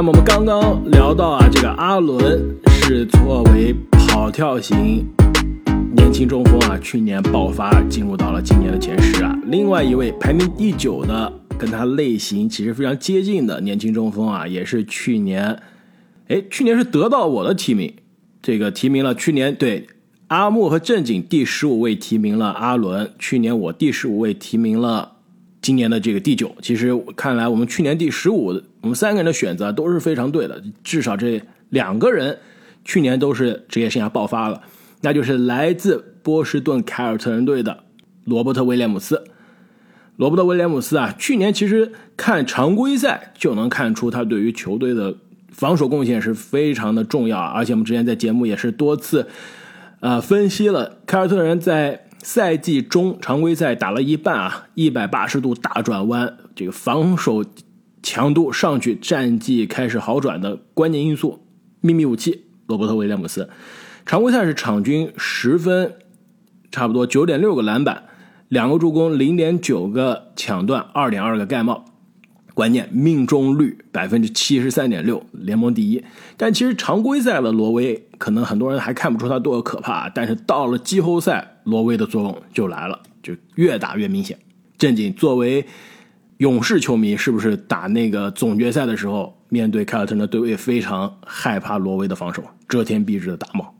那么我们刚刚聊到啊，这个阿伦是作为跑跳型年轻中锋啊，去年爆发进入到了今年的前十啊。另外一位排名第九的，跟他类型其实非常接近的年轻中锋啊，也是去年，哎，去年是得到我的提名，这个提名了去年对阿木和正经第十五位提名了阿伦，去年我第十五位提名了。今年的这个第九，其实看来我们去年第十五，我们三个人的选择都是非常对的。至少这两个人去年都是职业生涯爆发了，那就是来自波士顿凯尔特人队的罗伯特威廉姆斯。罗伯特威廉姆斯啊，去年其实看常规赛就能看出他对于球队的防守贡献是非常的重要，而且我们之前在节目也是多次呃分析了凯尔特人在。赛季中常规赛打了一半啊，一百八十度大转弯，这个防守强度上去，战绩开始好转的关键因素，秘密武器罗伯特威廉姆斯。常规赛是场均十分，差不多九点六个篮板，两个助攻，零点九个抢断，二点二个盖帽。关键命中率百分之七十三点六，联盟第一。但其实常规赛的罗威，可能很多人还看不出他多可怕。但是到了季后赛，罗威的作用就来了，就越打越明显。正经作为勇士球迷，是不是打那个总决赛的时候，面对凯尔特人的对位，非常害怕罗威的防守，遮天蔽日的打帽？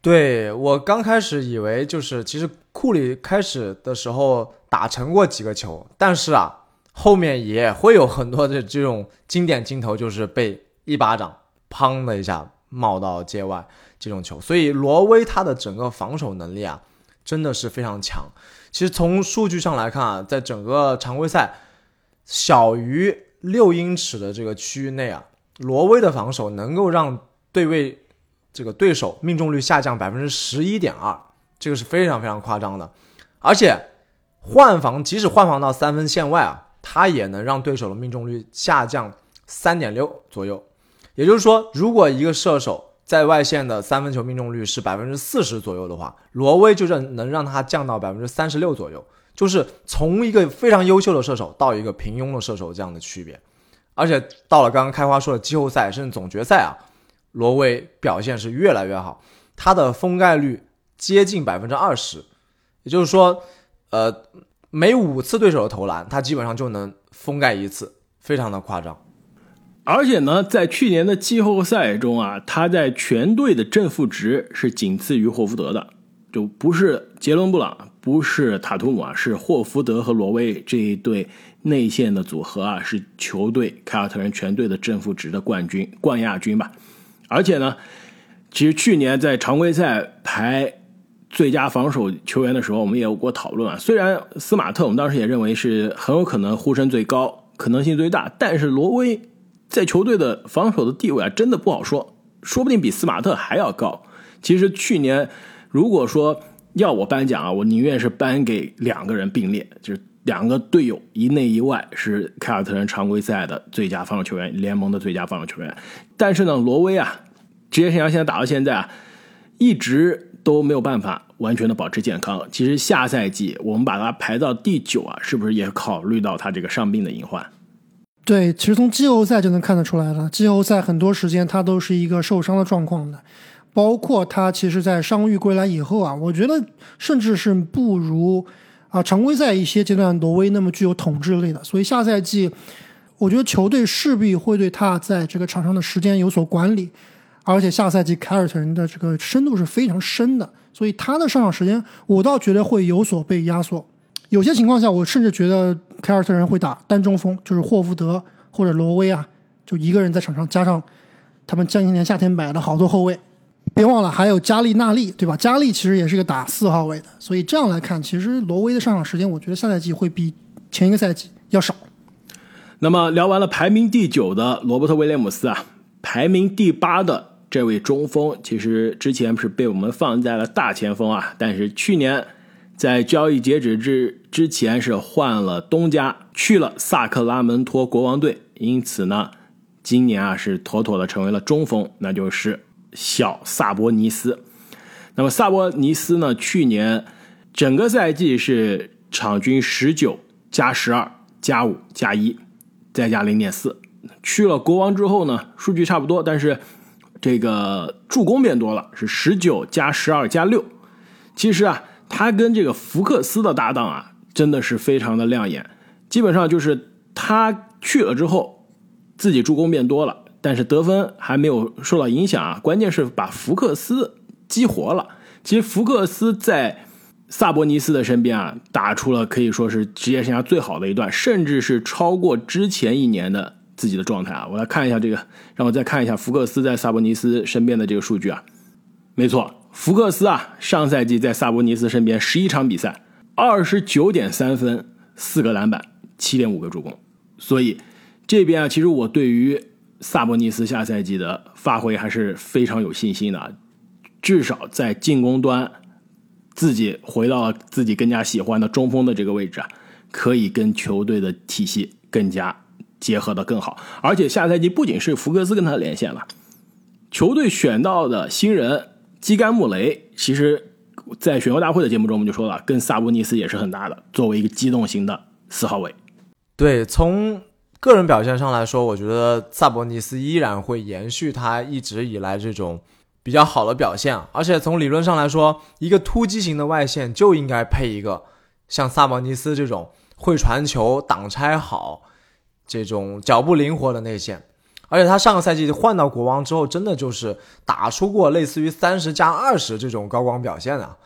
对我刚开始以为就是，其实库里开始的时候打成过几个球，但是啊。后面也会有很多的这种经典镜头，就是被一巴掌砰的一下冒到界外这种球。所以罗威他的整个防守能力啊，真的是非常强。其实从数据上来看啊，在整个常规赛小于六英尺的这个区域内啊，罗威的防守能够让对位这个对手命中率下降百分之十一点二，这个是非常非常夸张的。而且换防，即使换防到三分线外啊。他也能让对手的命中率下降三点六左右，也就是说，如果一个射手在外线的三分球命中率是百分之四十左右的话，罗威就是能让他降到百分之三十六左右，就是从一个非常优秀的射手到一个平庸的射手这样的区别。而且到了刚刚开花说的季后赛甚至总决赛啊，罗威表现是越来越好，他的封盖率接近百分之二十，也就是说，呃。每五次对手的投篮，他基本上就能封盖一次，非常的夸张。而且呢，在去年的季后赛中啊，他在全队的正负值是仅次于霍福德的，就不是杰伦布朗，不是塔图姆啊，是霍福德和罗威这一对内线的组合啊，是球队凯尔特人全队的正负值的冠军、冠亚军吧。而且呢，其实去年在常规赛排。最佳防守球员的时候，我们也有过讨论啊。虽然斯马特，我们当时也认为是很有可能呼声最高、可能性最大，但是罗威在球队的防守的地位啊，真的不好说，说不定比斯马特还要高。其实去年如果说要我颁奖啊，我宁愿是颁给两个人并列，就是两个队友一内一外是凯尔特人常规赛的最佳防守球员、联盟的最佳防守球员。但是呢，罗威啊，职业生涯现在打到现在啊，一直。都没有办法完全的保持健康。其实下赛季我们把他排到第九啊，是不是也考虑到他这个伤病的隐患？对，其实从季后赛就能看得出来了。季后赛很多时间他都是一个受伤的状况的，包括他其实，在伤愈归来以后啊，我觉得甚至是不如啊常规赛一些阶段挪威那么具有统治力的。所以下赛季，我觉得球队势必会对他在这个场上的时间有所管理。而且下赛季凯尔特人的这个深度是非常深的，所以他的上场时间我倒觉得会有所被压缩。有些情况下，我甚至觉得凯尔特人会打单中锋，就是霍福德或者罗威啊，就一个人在场上，加上他们前些年夏天买了好多后卫。别忘了还有加利纳利，对吧？加利其实也是个打四号位的，所以这样来看，其实罗威的上场时间，我觉得下赛季会比前一个赛季要少。那么聊完了排名第九的罗伯特威廉姆斯啊，排名第八的。这位中锋其实之前是被我们放在了大前锋啊，但是去年在交易截止之之前是换了东家，去了萨克拉门托国王队，因此呢，今年啊是妥妥的成为了中锋，那就是小萨博尼斯。那么萨博尼斯呢，去年整个赛季是场均十九加十二加五加一再加零点四，去了国王之后呢，数据差不多，但是这个助攻变多了，是十九加十二加六。其实啊，他跟这个福克斯的搭档啊，真的是非常的亮眼。基本上就是他去了之后，自己助攻变多了，但是得分还没有受到影响啊。关键是把福克斯激活了。其实福克斯在。萨博尼斯的身边啊，打出了可以说是职业生涯最好的一段，甚至是超过之前一年的自己的状态啊！我来看一下这个，让我再看一下福克斯在萨博尼斯身边的这个数据啊。没错，福克斯啊，上赛季在萨博尼斯身边十一场比赛，二十九点三分，四个篮板，七点五个助攻。所以这边啊，其实我对于萨博尼斯下赛季的发挥还是非常有信心的，至少在进攻端。自己回到了自己更加喜欢的中锋的这个位置啊，可以跟球队的体系更加结合的更好。而且下赛季不仅是福克斯跟他连线了，球队选到的新人基甘穆雷，其实，在选秀大会的节目中我们就说了，跟萨博尼斯也是很大的，作为一个机动型的四号位。对，从个人表现上来说，我觉得萨博尼斯依然会延续他一直以来这种。比较好的表现，而且从理论上来说，一个突击型的外线就应该配一个像萨博尼斯这种会传球、挡拆好、这种脚步灵活的内线。而且他上个赛季换到国王之后，真的就是打出过类似于三十加二十这种高光表现啊。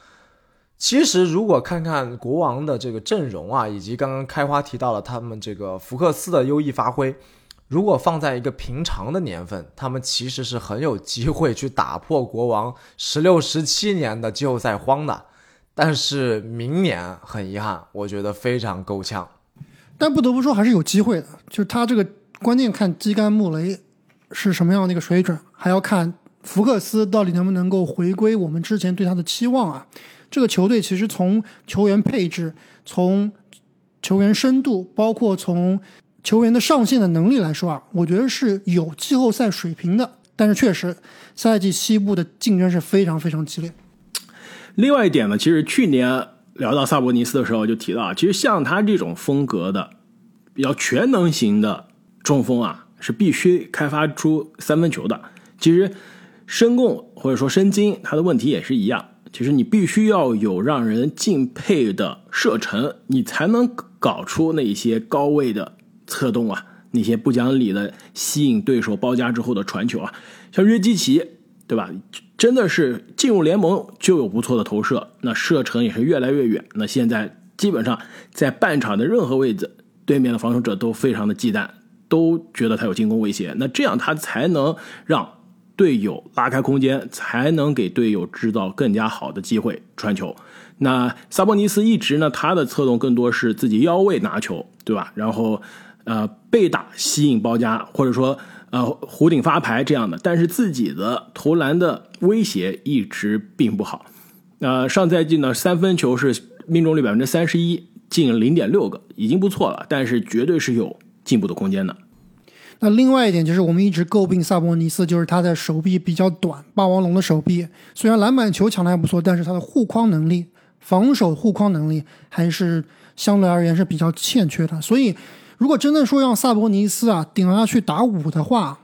其实如果看看国王的这个阵容啊，以及刚刚开花提到了他们这个福克斯的优异发挥。如果放在一个平常的年份，他们其实是很有机会去打破国王十六、十七年的季后赛荒的。但是明年很遗憾，我觉得非常够呛。但不得不说，还是有机会的。就是他这个关键看基甘穆雷是什么样的一个水准，还要看福克斯到底能不能够回归我们之前对他的期望啊。这个球队其实从球员配置、从球员深度，包括从。球员的上限的能力来说啊，我觉得是有季后赛水平的，但是确实赛季西部的竞争是非常非常激烈。另外一点呢，其实去年聊到萨博尼斯的时候就提到，其实像他这种风格的比较全能型的中锋啊，是必须开发出三分球的。其实申贡或者说申京他的问题也是一样，其实你必须要有让人敬佩的射程，你才能搞出那些高位的。策动啊，那些不讲理的吸引对手包夹之后的传球啊，像约基奇，对吧？真的是进入联盟就有不错的投射，那射程也是越来越远。那现在基本上在半场的任何位置，对面的防守者都非常的忌惮，都觉得他有进攻威胁。那这样他才能让队友拉开空间，才能给队友制造更加好的机会传球。那萨博尼斯一直呢，他的策动更多是自己腰位拿球，对吧？然后。呃，被打吸引包夹，或者说呃弧顶发牌这样的，但是自己的投篮的威胁一直并不好。呃，上赛季呢，三分球是命中率百分之三十一，进零点六个，已经不错了，但是绝对是有进步的空间的。那另外一点就是，我们一直诟病萨博尼斯，就是他的手臂比较短，霸王龙的手臂。虽然篮板球抢的还不错，但是他的护框能力、防守护框能力还是相对而言是比较欠缺的，所以。如果真的说让萨博尼斯啊顶上去打五的话，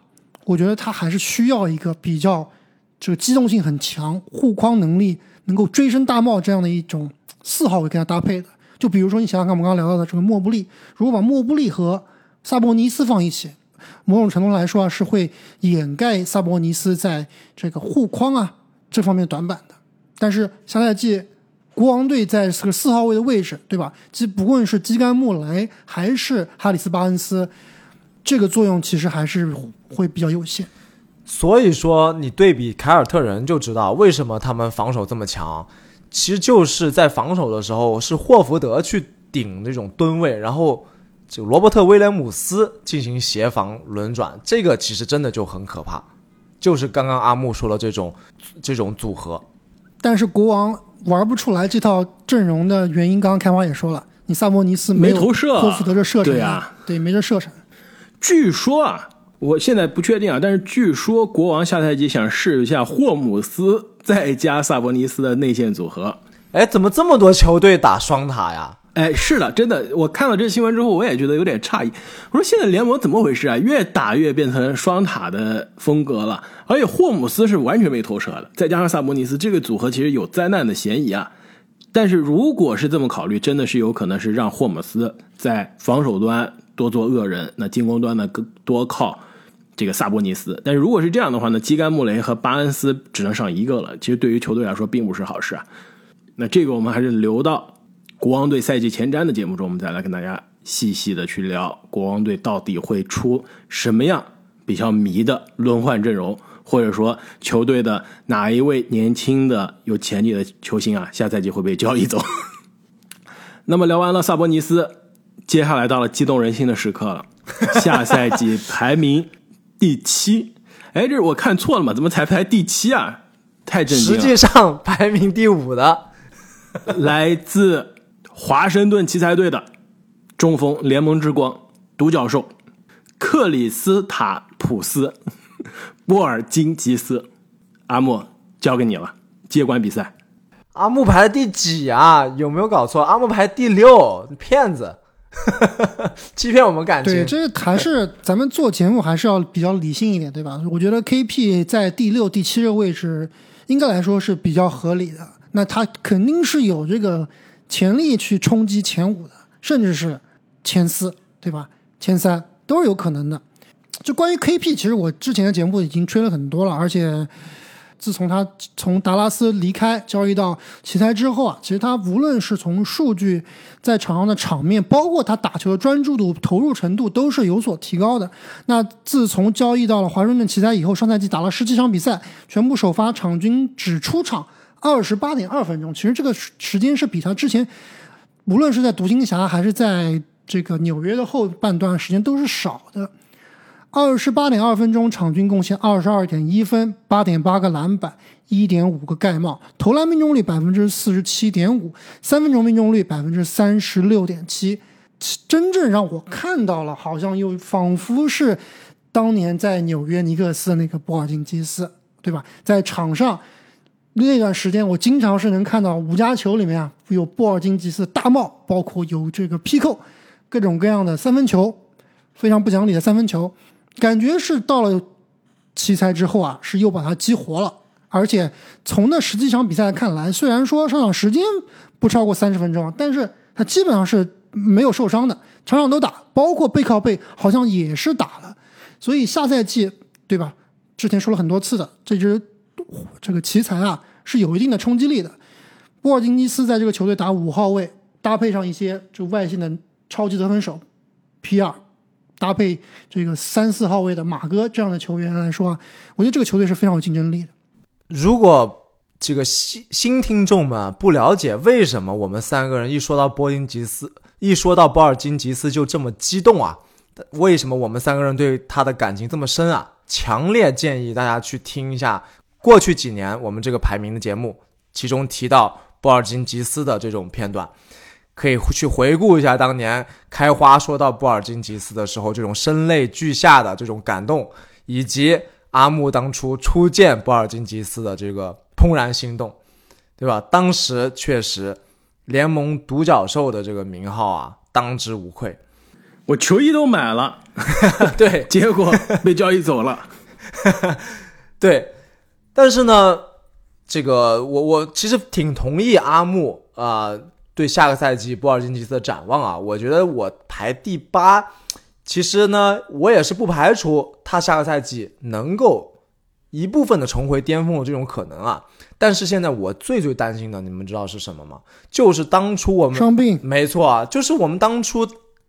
我觉得他还是需要一个比较这个机动性很强、护框能力能够追身大帽这样的一种四号位跟他搭配的。就比如说你想想看，我们刚刚聊到的这个莫布利，如果把莫布利和萨博尼斯放一起，某种程度来说啊是会掩盖萨博尼斯在这个护框啊这方面短板的。但是下赛季。国王队在这个四号位的位置，对吧？即不论是基甘穆雷还是哈里斯巴恩斯，这个作用其实还是会比较有限。所以说，你对比凯尔特人就知道为什么他们防守这么强。其实就是在防守的时候，是霍福德去顶那种吨位，然后就罗伯特威廉姆斯进行协防轮转，这个其实真的就很可怕。就是刚刚阿木说的这种这种组合，但是国王。玩不出来这套阵容的原因，刚刚开花也说了，你萨博尼斯没投射，霍福德这射程，对啊，对，没这射程。据说啊，我现在不确定啊，但是据说国王下赛季想试一下霍姆斯再加萨博尼斯的内线组合。哎，怎么这么多球队打双塔呀？哎，是的，真的，我看到这新闻之后，我也觉得有点诧异。我说现在联盟怎么回事啊？越打越变成双塔的风格了，而且霍姆斯是完全没投射的，再加上萨博尼斯这个组合，其实有灾难的嫌疑啊。但是如果是这么考虑，真的是有可能是让霍姆斯在防守端多做恶人，那进攻端呢更多靠这个萨博尼斯。但是如果是这样的话呢，基甘穆雷和巴恩斯只能上一个了，其实对于球队来说并不是好事啊。那这个我们还是留到。国王队赛季前瞻的节目中，我们再来跟大家细细的去聊国王队到底会出什么样比较迷的轮换阵容，或者说球队的哪一位年轻的有潜力的球星啊，下赛季会被交易走。那么聊完了萨博尼斯，接下来到了激动人心的时刻了，下赛季排名第七，哎，这是我看错了吗？怎么才排第七啊？太震惊了！实际上排名第五的，来自。华盛顿奇才队的中锋联盟之光独角兽克里斯塔普斯 波尔津吉斯阿木交给你了，接管比赛。阿木排第几啊？有没有搞错？阿木排第六，骗子，欺骗我们感情。对，这还是咱们做节目还是要比较理性一点，对吧？我觉得 KP 在第六、第七个位置应该来说是比较合理的。那他肯定是有这个。潜力去冲击前五的，甚至是前四，对吧？前三都是有可能的。就关于 KP，其实我之前的节目已经吹了很多了，而且自从他从达拉斯离开交易到奇才之后啊，其实他无论是从数据在场上的场面，包括他打球的专注度、投入程度，都是有所提高的。那自从交易到了华盛顿奇才以后，上赛季打了十七场比赛，全部首发，场均只出场。二十八点二分钟，其实这个时间是比他之前，无论是在独行侠还是在这个纽约的后半段时间都是少的。二十八点二分钟，场均贡献二十二点一分，八点八个篮板，一点五个盖帽，投篮命中率百分之四十七点五，三分钟命中率百分之三十六点七。真正让我看到了，好像又仿佛是当年在纽约尼克斯的那个波尔津吉斯，对吧？在场上。那段时间，我经常是能看到五加球里面啊，有布尔津吉斯大帽，包括有这个劈扣，各种各样的三分球，非常不讲理的三分球，感觉是到了奇才之后啊，是又把它激活了。而且从那十几场比赛看来，虽然说上场时间不超过三十分钟，但是他基本上是没有受伤的，场场都打，包括背靠背好像也是打了。所以下赛季，对吧？之前说了很多次的这支。这个奇才啊是有一定的冲击力的。波尔津吉斯在这个球队打五号位，搭配上一些就外线的超级得分手皮尔，搭配这个三四号位的马哥这样的球员来说啊，我觉得这个球队是非常有竞争力的。如果这个新新听众们不了解为什么我们三个人一说到波金吉斯，一说到波尔津吉斯就这么激动啊？为什么我们三个人对他的感情这么深啊？强烈建议大家去听一下。过去几年，我们这个排名的节目，其中提到布尔津吉斯的这种片段，可以去回顾一下当年开花说到布尔津吉斯的时候，这种声泪俱下的这种感动，以及阿木当初初见布尔津吉斯的这个怦然心动，对吧？当时确实联盟独角兽的这个名号啊，当之无愧。我球衣都买了，对，结果被交易走了，对。但是呢，这个我我其实挺同意阿木啊对下个赛季波尔津吉斯的展望啊，我觉得我排第八，其实呢我也是不排除他下个赛季能够一部分的重回巅峰的这种可能啊。但是现在我最最担心的，你们知道是什么吗？就是当初我们伤病，没错啊，就是我们当初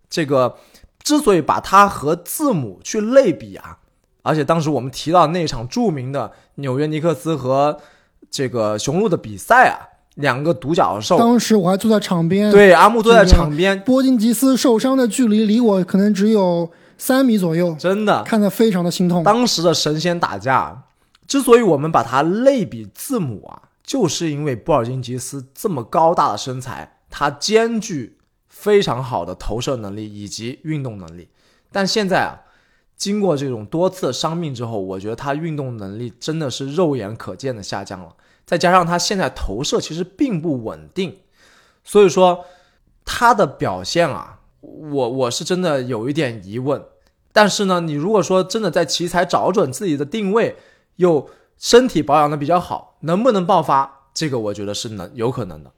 这个之所以把他和字母去类比啊。而且当时我们提到那场著名的纽约尼克斯和这个雄鹿的比赛啊，两个独角兽。当时我还坐在场边，对，阿木坐在场边。波金吉斯受伤的距离离我可能只有三米左右，真的看得非常的心痛。当时的神仙打架，之所以我们把它类比字母啊，就是因为波尔津吉斯这么高大的身材，他兼具非常好的投射能力以及运动能力，但现在啊。经过这种多次伤病之后，我觉得他运动能力真的是肉眼可见的下降了。再加上他现在投射其实并不稳定，所以说他的表现啊，我我是真的有一点疑问。但是呢，你如果说真的在奇才找准自己的定位，又身体保养的比较好，能不能爆发？这个我觉得是能有可能的。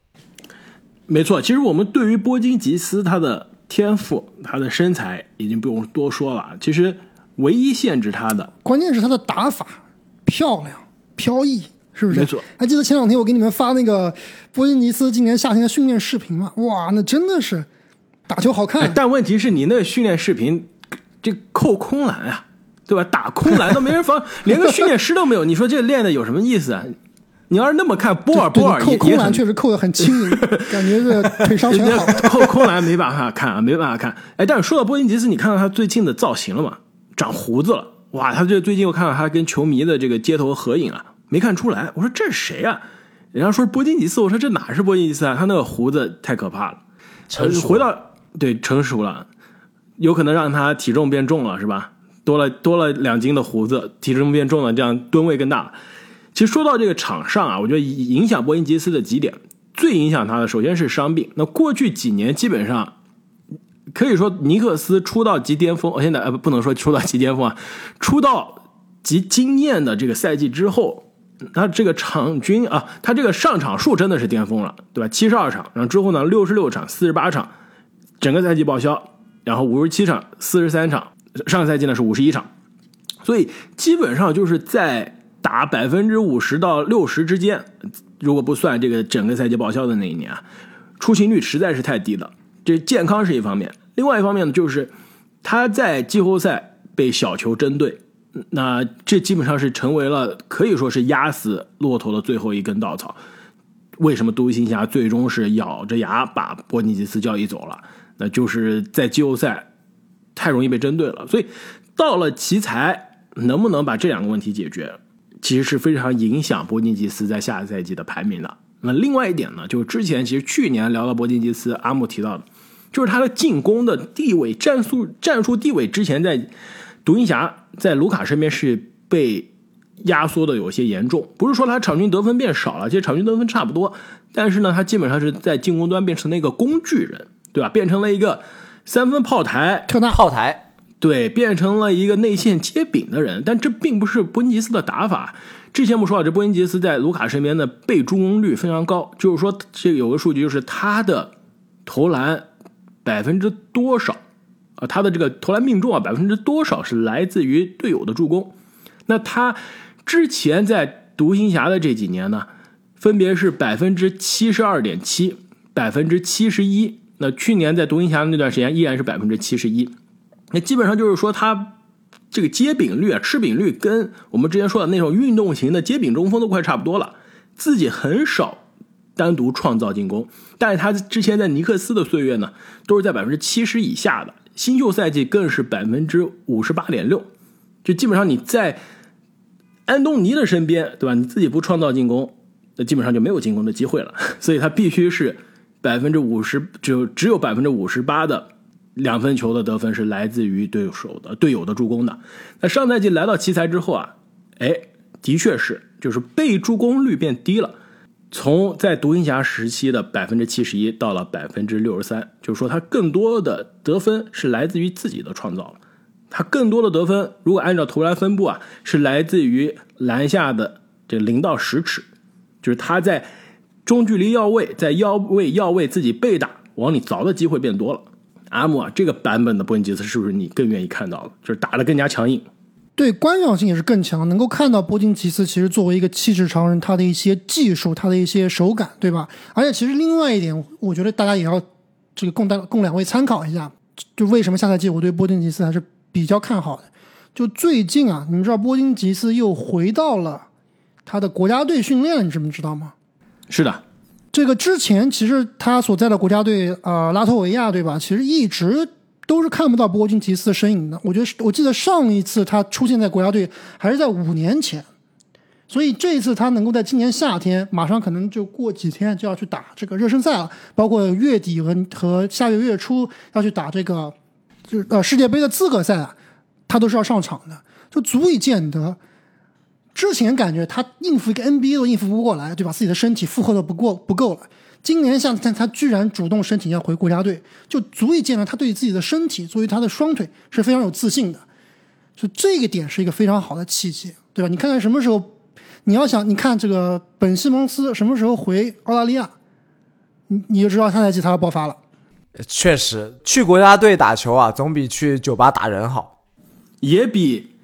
没错，其实我们对于波金吉斯他的天赋、他的身材已经不用多说了。其实唯一限制他的，关键是他的打法漂亮、飘逸，是不是？没错。还记得前两天我给你们发那个波音尼斯今年夏天的训练视频吗？哇，那真的是打球好看。但问题是你那个训练视频，这扣空篮啊，对吧？打空篮都没人防，连个训练师都没有。你说这练的有什么意思啊？你要是那么看，波尔波尔扣空篮确实扣的很轻盈，感觉是腿伤全好。扣空篮没办法看啊，没办法看。哎，但是说到波音吉斯，你看到他最近的造型了吗？长胡子了，哇！他这最近我看到他跟球迷的这个街头合影啊，没看出来。我说这是谁啊？人家说波金吉斯，我说这哪是波金吉斯啊？他那个胡子太可怕了。成熟回到对成熟了，有可能让他体重变重了，是吧？多了多了两斤的胡子，体重变重了，这样吨位更大了。其实说到这个场上啊，我觉得影响波音吉斯的几点，最影响他的首先是伤病。那过去几年基本上可以说尼克斯出道即巅峰，我现在呃不能说出道即巅峰啊，出道即惊艳的这个赛季之后，他这个场均啊，他这个上场数真的是巅峰了，对吧？七十二场，然后之后呢六十六场、四十八场，整个赛季报销，然后五十七场、四十三场，上个赛季呢是五十一场，所以基本上就是在。打百分之五十到六十之间，如果不算这个整个赛季报销的那一年啊，出勤率实在是太低了。这健康是一方面，另外一方面呢，就是他在季后赛被小球针对，那这基本上是成为了可以说是压死骆驼的最后一根稻草。为什么独行侠最终是咬着牙把波尼吉斯交易走了？那就是在季后赛太容易被针对了。所以到了奇才，能不能把这两个问题解决？其实是非常影响波金吉斯在下个赛季的排名的。那另外一点呢，就是之前其实去年聊到波金吉斯，阿木提到的，就是他的进攻的地位、战术战术地位，之前在独行侠在卢卡身边是被压缩的有些严重。不是说他场均得分变少了，其实场均得分差不多，但是呢，他基本上是在进攻端变成了一个工具人，对吧？变成了一个三分炮台、特纳炮台。对，变成了一个内线接饼的人，但这并不是波恩吉斯的打法。之前不说了，这波音吉斯在卢卡身边的被助攻率非常高，就是说这个有个数据，就是他的投篮百分之多少啊？他的这个投篮命中啊，百分之多少是来自于队友的助攻？那他之前在独行侠的这几年呢，分别是百分之七十二点七、百分之七十一。那去年在独行侠的那段时间依然是百分之七十一。那基本上就是说，他这个接饼率啊、吃饼率，跟我们之前说的那种运动型的接饼中锋都快差不多了。自己很少单独创造进攻，但是他之前在尼克斯的岁月呢，都是在百分之七十以下的。新秀赛季更是百分之五十八点六，就基本上你在安东尼的身边，对吧？你自己不创造进攻，那基本上就没有进攻的机会了。所以他必须是百分之五十，只有只有百分之五十八的。两分球的得分是来自于对手的队友的助攻的。那上赛季来到奇才之后啊，哎，的确是，就是被助攻率变低了，从在独行侠时期的百分之七十一到了百分之六十三，就是说他更多的得分是来自于自己的创造了。他更多的得分，如果按照投篮分布啊，是来自于篮下的这零到十尺，就是他在中距离要位，在要位要位自己被打往里凿的机会变多了。阿姆啊，这个版本的波恩吉斯是不是你更愿意看到的？就是打的更加强硬，对观赏性也是更强，能够看到波金吉斯其实作为一个气质超人，他的一些技术，他的一些手感，对吧？而且其实另外一点，我觉得大家也要这个供大供两位参考一下，就为什么下赛季我对波金吉斯还是比较看好的。就最近啊，你们知道波金吉斯又回到了他的国家队训练，你知不知道吗？是的。这个之前其实他所在的国家队啊，拉脱维亚对吧？其实一直都是看不到波金吉斯的身影的。我觉得，我记得上一次他出现在国家队还是在五年前，所以这一次他能够在今年夏天，马上可能就过几天就要去打这个热身赛了，包括月底和和下月月初要去打这个就是呃世界杯的资格赛啊，他都是要上场的，就足以见得之前感觉他应付一个 NBA 都应付不过来，对吧？自己的身体负荷都不过不够了。今年夏天，他居然主动申请要回国家队，就足以见得他对自己的身体，作为他的双腿是非常有自信的。就这个点是一个非常好的契机，对吧？你看看什么时候，你要想，你看这个本西蒙斯什么时候回澳大利亚，你你就知道下赛季他要爆发了。确实，去国家队打球啊，总比去酒吧打人好，也比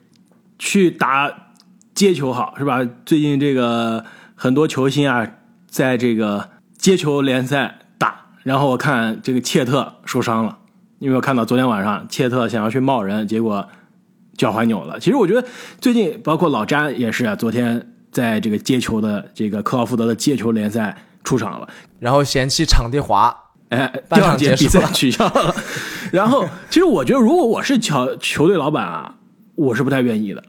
去打街球好，是吧？最近这个很多球星啊，在这个接球联赛打，然后我看这个切特受伤了，你有没有看到昨天晚上切特想要去冒人，结果脚踝扭了？其实我觉得最近包括老詹也是啊，昨天在这个接球的这个克劳福德的接球联赛出场了，然后嫌弃场地滑。哎，第二节比赛取消了。然后，其实我觉得，如果我是球球队老板啊，我是不太愿意的，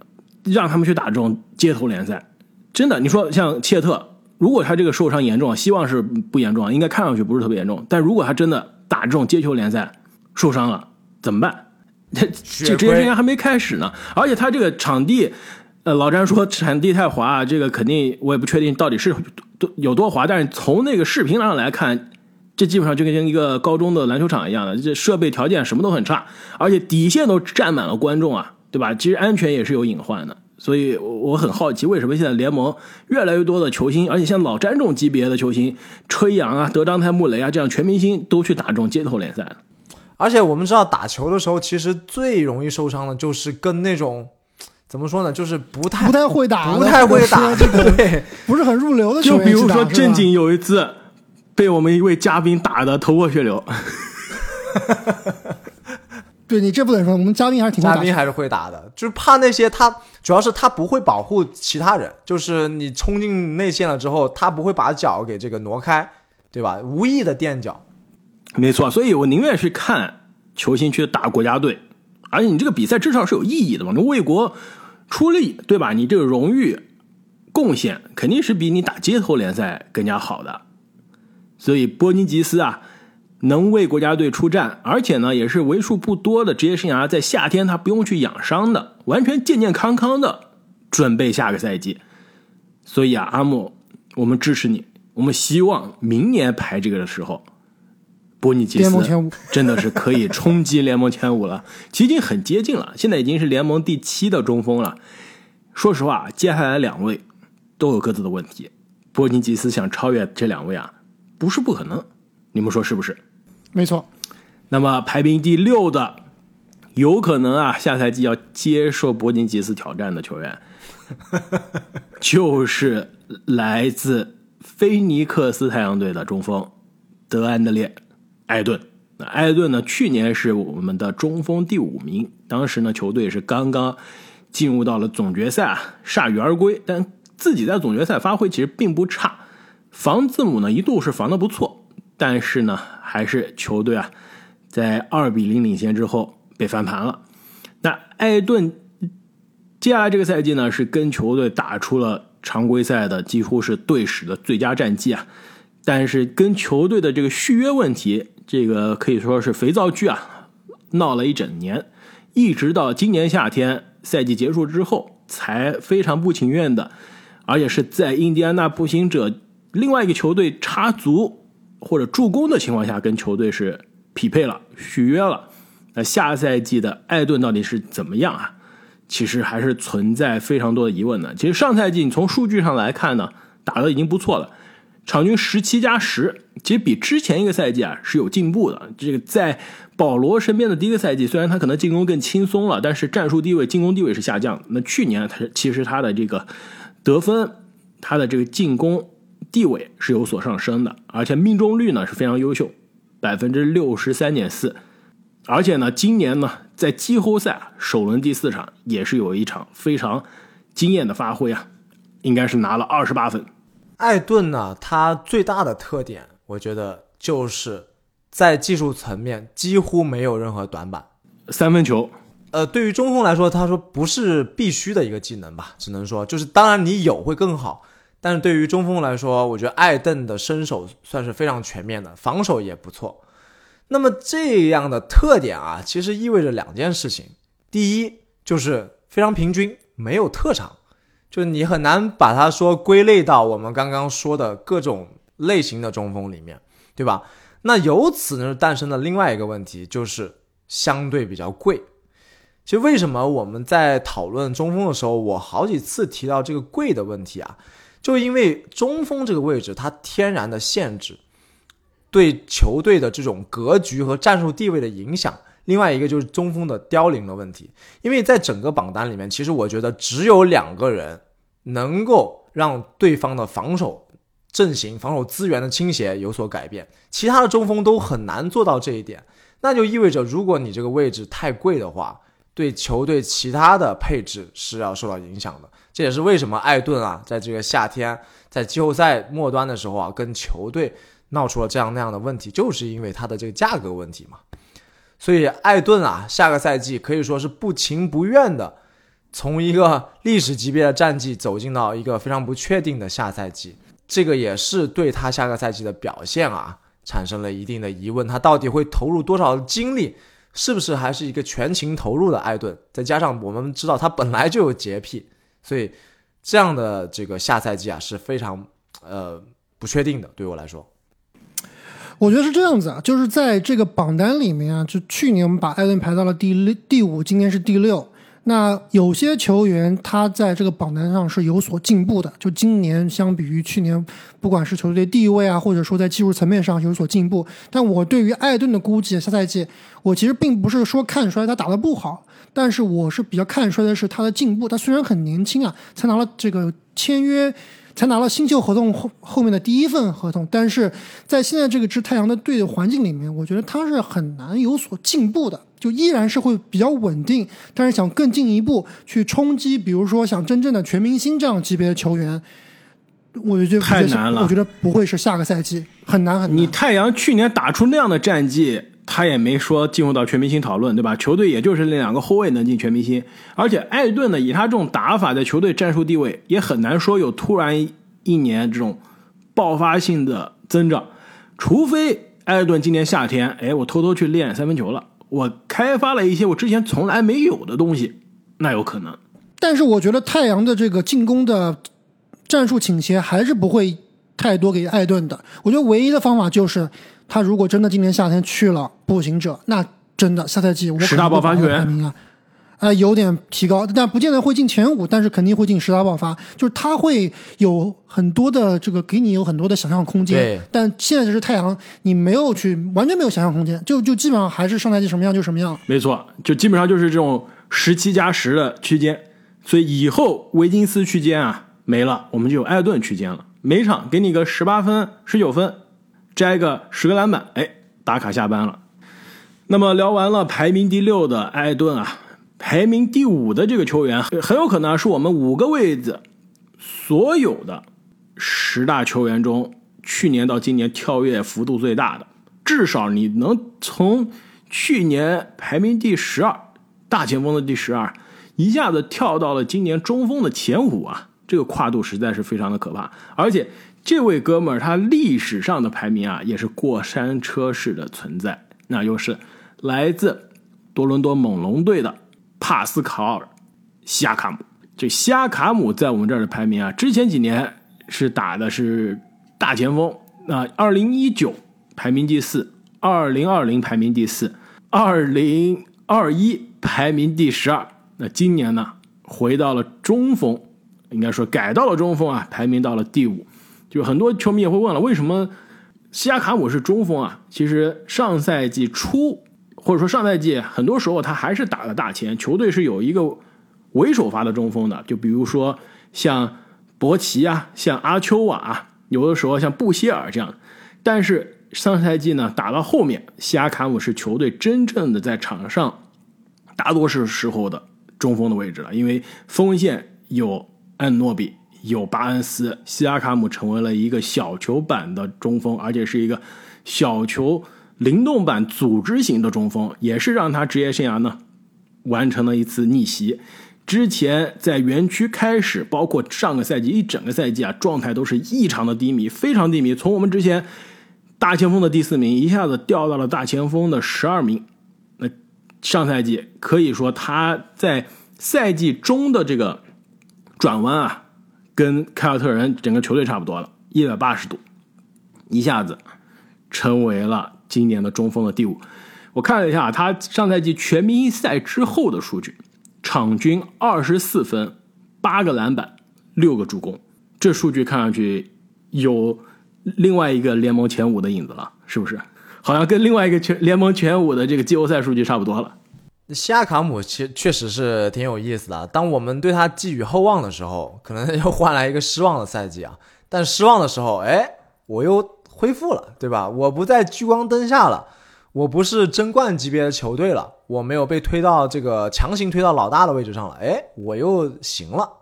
让他们去打这种街头联赛。真的，你说像切特，如果他这个受伤严重，希望是不严重，应该看上去不是特别严重。但如果他真的打这种街球联赛受伤了，怎么办？这这这些事情还没开始呢。而且他这个场地，呃，老詹说场地太滑，这个肯定我也不确定到底是多有多滑，但是从那个视频上来看。这基本上就跟一个高中的篮球场一样的，这设备条件什么都很差，而且底线都站满了观众啊，对吧？其实安全也是有隐患的，所以我很好奇，为什么现在联盟越来越多的球星，而且像老詹这种级别的球星，吹杨啊、德章泰、穆雷啊这样全明星都去打这种街头联赛而且我们知道，打球的时候其实最容易受伤的就是跟那种怎么说呢，就是不太不太会打、不太会打这个对，不是很入流的球员。就比如说正经有一次。被我们一位嘉宾打的头破血流，对你这不能说，我们嘉宾还是挺嘉宾还是会打的，就是怕那些他主要是他不会保护其他人，就是你冲进内线了之后，他不会把脚给这个挪开，对吧？无意的垫脚，没错，所以我宁愿去看球星去打国家队，而且你这个比赛至少是有意义的嘛，你为国出力，对吧？你这个荣誉贡献肯定是比你打街头联赛更加好的。所以波尼吉斯啊，能为国家队出战，而且呢，也是为数不多的职业生涯在夏天他不用去养伤的，完全健健康康的准备下个赛季。所以啊，阿木，我们支持你，我们希望明年排这个的时候，波尼吉斯真的是可以冲击联盟前五了，其实已经很接近了，现在已经是联盟第七的中锋了。说实话，接下来两位都有各自的问题，波尼吉斯想超越这两位啊。不是不可能，你们说是不是？没错。那么排名第六的，有可能啊，下赛季要接受伯金吉斯挑战的球员，就是来自菲尼克斯太阳队的中锋德安德烈·艾顿。那艾顿呢，去年是我们的中锋第五名，当时呢，球队是刚刚进入到了总决赛，铩羽而归，但自己在总决赛发挥其实并不差。防字母呢一度是防的不错，但是呢还是球队啊在二比零领先之后被翻盘了。那艾顿接下来这个赛季呢是跟球队打出了常规赛的几乎是队史的最佳战绩啊，但是跟球队的这个续约问题，这个可以说是肥皂剧啊闹了一整年，一直到今年夏天赛季结束之后才非常不情愿的，而且是在印第安纳步行者。另外一个球队插足或者助攻的情况下，跟球队是匹配了续约了。那下赛季的艾顿到底是怎么样啊？其实还是存在非常多的疑问的。其实上赛季你从数据上来看呢，打的已经不错了，场均十七加十，其实比之前一个赛季啊是有进步的。这个在保罗身边的第一个赛季，虽然他可能进攻更轻松了，但是战术地位、进攻地位是下降。那去年他其实他的这个得分，他的这个进攻。地位是有所上升的，而且命中率呢是非常优秀，百分之六十三点四，而且呢，今年呢在季后赛首轮第四场也是有一场非常惊艳的发挥啊，应该是拿了二十八分。艾顿呢，他最大的特点，我觉得就是在技术层面几乎没有任何短板，三分球，呃，对于中锋来说，他说不是必须的一个技能吧，只能说就是当然你有会更好。但是对于中锋来说，我觉得艾顿的身手算是非常全面的，防守也不错。那么这样的特点啊，其实意味着两件事情：第一，就是非常平均，没有特长；就是你很难把它说归类到我们刚刚说的各种类型的中锋里面，对吧？那由此呢诞生了另外一个问题，就是相对比较贵。其实为什么我们在讨论中锋的时候，我好几次提到这个贵的问题啊？就因为中锋这个位置它天然的限制，对球队的这种格局和战术地位的影响。另外一个就是中锋的凋零的问题，因为在整个榜单里面，其实我觉得只有两个人能够让对方的防守阵型、防守资源的倾斜有所改变，其他的中锋都很难做到这一点。那就意味着，如果你这个位置太贵的话，对球队其他的配置是要受到影响的。这也是为什么艾顿啊，在这个夏天在季后赛末端的时候啊，跟球队闹出了这样那样的问题，就是因为他的这个价格问题嘛。所以艾顿啊，下个赛季可以说是不情不愿的，从一个历史级别的战绩走进到一个非常不确定的下赛季，这个也是对他下个赛季的表现啊产生了一定的疑问。他到底会投入多少精力？是不是还是一个全情投入的艾顿？再加上我们知道他本来就有洁癖，所以这样的这个下赛季啊是非常呃不确定的。对我来说。我觉得是这样子啊，就是在这个榜单里面啊，就去年我们把艾顿排到了第六、第五，今年是第六。那有些球员他在这个榜单上是有所进步的，就今年相比于去年，不管是球队地位啊，或者说在技术层面上有所进步。但我对于艾顿的估计，下赛季我其实并不是说看出来他打得不好，但是我是比较看出来的是他的进步。他虽然很年轻啊，才拿了这个签约。才拿了新秀合同后后面的第一份合同，但是在现在这个支太阳的队的环境里面，我觉得他是很难有所进步的，就依然是会比较稳定。但是想更进一步去冲击，比如说像真正的全明星这样级别的球员，我觉得太难了。我觉得不会是下个赛季，很难很难。你太阳去年打出那样的战绩。他也没说进入到全明星讨论，对吧？球队也就是那两个后卫能进全明星，而且艾顿呢，以他这种打法在球队战术地位，也很难说有突然一年这种爆发性的增长，除非艾顿今年夏天，哎，我偷偷去练三分球了，我开发了一些我之前从来没有的东西，那有可能。但是我觉得太阳的这个进攻的战术倾斜还是不会太多给艾顿的，我觉得唯一的方法就是。他如果真的今年夏天去了步行者，那真的下赛季我十大爆发球员啊，呃，有点提高，但不见得会进前五，但是肯定会进十大爆发。就是他会有很多的这个给你有很多的想象空间。但现在就是太阳，你没有去完全没有想象空间，就就基本上还是上赛季什么样就什么样。没错，就基本上就是这种十七加十的区间。所以以后维金斯区间啊没了，我们就有艾顿区间了，每场给你个十八分、十九分。摘个十个篮板，哎，打卡下班了。那么聊完了排名第六的艾顿啊，排名第五的这个球员很有可能是我们五个位置所有的十大球员中，去年到今年跳跃幅度最大的。至少你能从去年排名第十二大前锋的第十二，一下子跳到了今年中锋的前五啊，这个跨度实在是非常的可怕，而且。这位哥们儿，他历史上的排名啊，也是过山车式的存在。那又是来自多伦多猛龙队的帕斯卡尔·西亚卡姆。这西亚卡姆在我们这儿的排名啊，之前几年是打的是大前锋。那二零一九排名第四，二零二零排名第四，二零二一排名第十二。那今年呢，回到了中锋，应该说改到了中锋啊，排名到了第五。就很多球迷也会问了，为什么西亚卡姆是中锋啊？其实上赛季初或者说上赛季很多时候他还是打了大前，球队是有一个为首发的中锋的。就比如说像博奇啊，像阿丘瓦，有的时候像布歇尔这样。但是上赛季呢，打到后面，西亚卡姆是球队真正的在场上大多数时候的中锋的位置了，因为锋线有恩诺比。有巴恩斯，西亚卡姆成为了一个小球版的中锋，而且是一个小球灵动版组织型的中锋，也是让他职业生涯呢完成了一次逆袭。之前在园区开始，包括上个赛季一整个赛季啊，状态都是异常的低迷，非常低迷。从我们之前大前锋的第四名，一下子掉到了大前锋的十二名。那上赛季可以说他在赛季中的这个。转弯啊，跟凯尔特人整个球队差不多了，一百八十度，一下子成为了今年的中锋的第五。我看了一下他上赛季全明星赛之后的数据，场均二十四分，八个篮板，六个助攻，这数据看上去有另外一个联盟前五的影子了，是不是？好像跟另外一个全联盟前五的这个季后赛数据差不多了。西亚卡姆其确实是挺有意思的。当我们对他寄予厚望的时候，可能又换来一个失望的赛季啊。但失望的时候，哎，我又恢复了，对吧？我不在聚光灯下了，我不是争冠级别的球队了，我没有被推到这个强行推到老大的位置上了，哎，我又行了。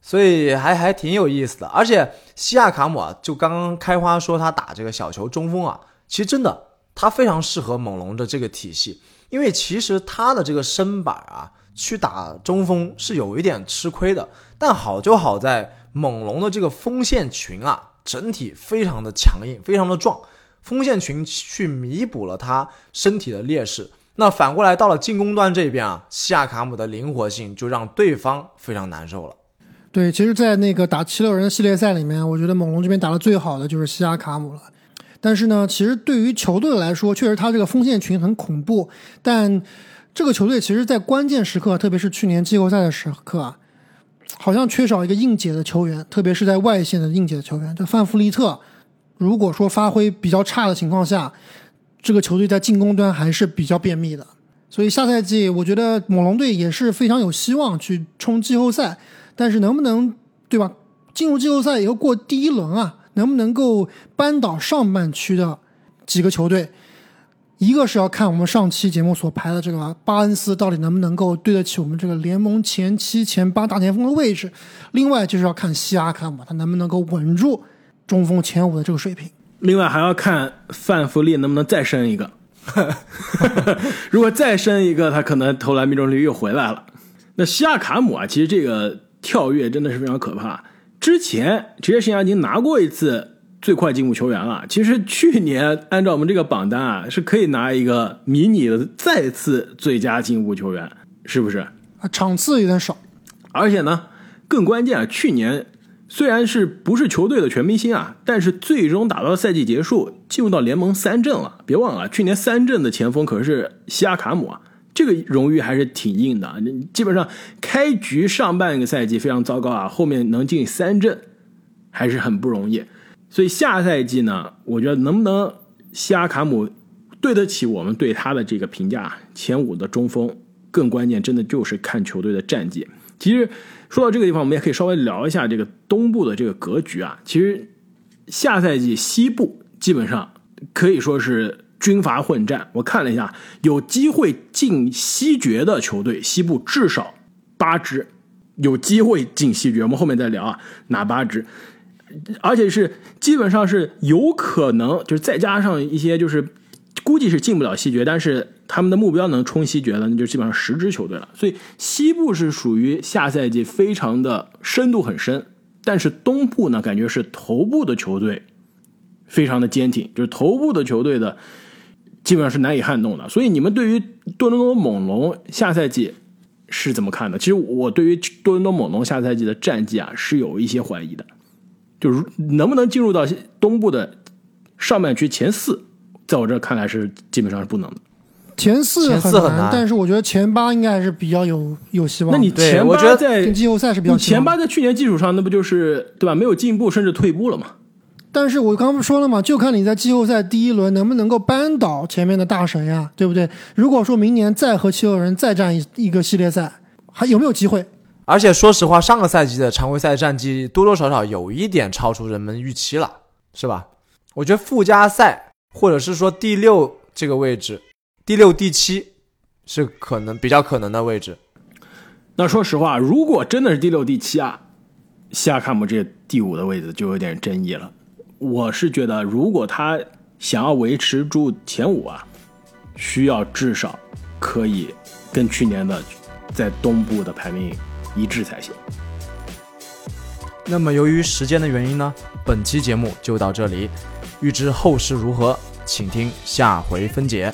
所以还还挺有意思的。而且西亚卡姆啊，就刚刚开花说他打这个小球中锋啊。其实真的，他非常适合猛龙的这个体系，因为其实他的这个身板啊，去打中锋是有一点吃亏的。但好就好在猛龙的这个锋线群啊，整体非常的强硬，非常的壮，锋线群去弥补了他身体的劣势。那反过来到了进攻端这边啊，西亚卡姆的灵活性就让对方非常难受了。对，其实，在那个打七六人系列赛里面，我觉得猛龙这边打的最好的就是西亚卡姆了。但是呢，其实对于球队来说，确实他这个锋线群很恐怖。但这个球队其实，在关键时刻，特别是去年季后赛的时刻啊，好像缺少一个硬解的球员，特别是在外线的硬解的球员。这范弗利特，如果说发挥比较差的情况下，这个球队在进攻端还是比较便秘的。所以下赛季，我觉得猛龙队也是非常有希望去冲季后赛。但是能不能，对吧？进入季后赛以后过第一轮啊？能不能够扳倒上半区的几个球队？一个是要看我们上期节目所排的这个巴恩斯到底能不能够对得起我们这个联盟前七、前八大前锋的位置；另外就是要看西亚卡姆他能不能够稳住中锋前五的这个水平。另外还要看范弗利能不能再升一个。如果再升一个，他可能投篮命中率又回来了。那西亚卡姆啊，其实这个跳跃真的是非常可怕。之前职业生涯已经拿过一次最快进步球员了。其实去年按照我们这个榜单啊，是可以拿一个迷你的再次最佳进步球员，是不是？啊，场次有点少。而且呢，更关键啊，去年虽然是不是球队的全明星啊，但是最终打到赛季结束，进入到联盟三阵了。别忘了，去年三阵的前锋可是西亚卡姆啊。这个荣誉还是挺硬的，基本上开局上半个赛季非常糟糕啊，后面能进三阵还是很不容易。所以下赛季呢，我觉得能不能西亚卡姆对得起我们对他的这个评价，前五的中锋，更关键真的就是看球队的战绩。其实说到这个地方，我们也可以稍微聊一下这个东部的这个格局啊。其实下赛季西部基本上可以说是。军阀混战，我看了一下，有机会进西决的球队，西部至少八支，有机会进西决。我们后面再聊啊，哪八支？而且是基本上是有可能，就是再加上一些，就是估计是进不了西决，但是他们的目标能冲西决的，那就基本上十支球队了。所以西部是属于下赛季非常的深度很深，但是东部呢，感觉是头部的球队非常的坚挺，就是头部的球队的。基本上是难以撼动的，所以你们对于多伦多猛龙下赛季是怎么看的？其实我对于多伦多猛龙下赛季的战绩啊是有一些怀疑的，就是能不能进入到东部的上半区前四，在我这看来是基本上是不能的。前四很难，但是我觉得前八应该还是比较有有希望。那你前八在季后赛是比较前八在去年基础上，那不就是对吧？没有进步，甚至退步了嘛？但是我刚刚不说了嘛？就看你在季后赛第一轮能不能够扳倒前面的大神呀，对不对？如果说明年再和七六人再战一一个系列赛，还有没有机会？而且说实话，上个赛季的常规赛战绩多多少少有一点超出人们预期了，是吧？我觉得附加赛或者是说第六这个位置，第六、第七是可能比较可能的位置。那说实话，如果真的是第六、第七啊，西亚卡姆这第五的位置就有点争议了。我是觉得，如果他想要维持住前五啊，需要至少可以跟去年的在东部的排名一致才行。那么，由于时间的原因呢，本期节目就到这里。欲知后事如何，请听下回分解。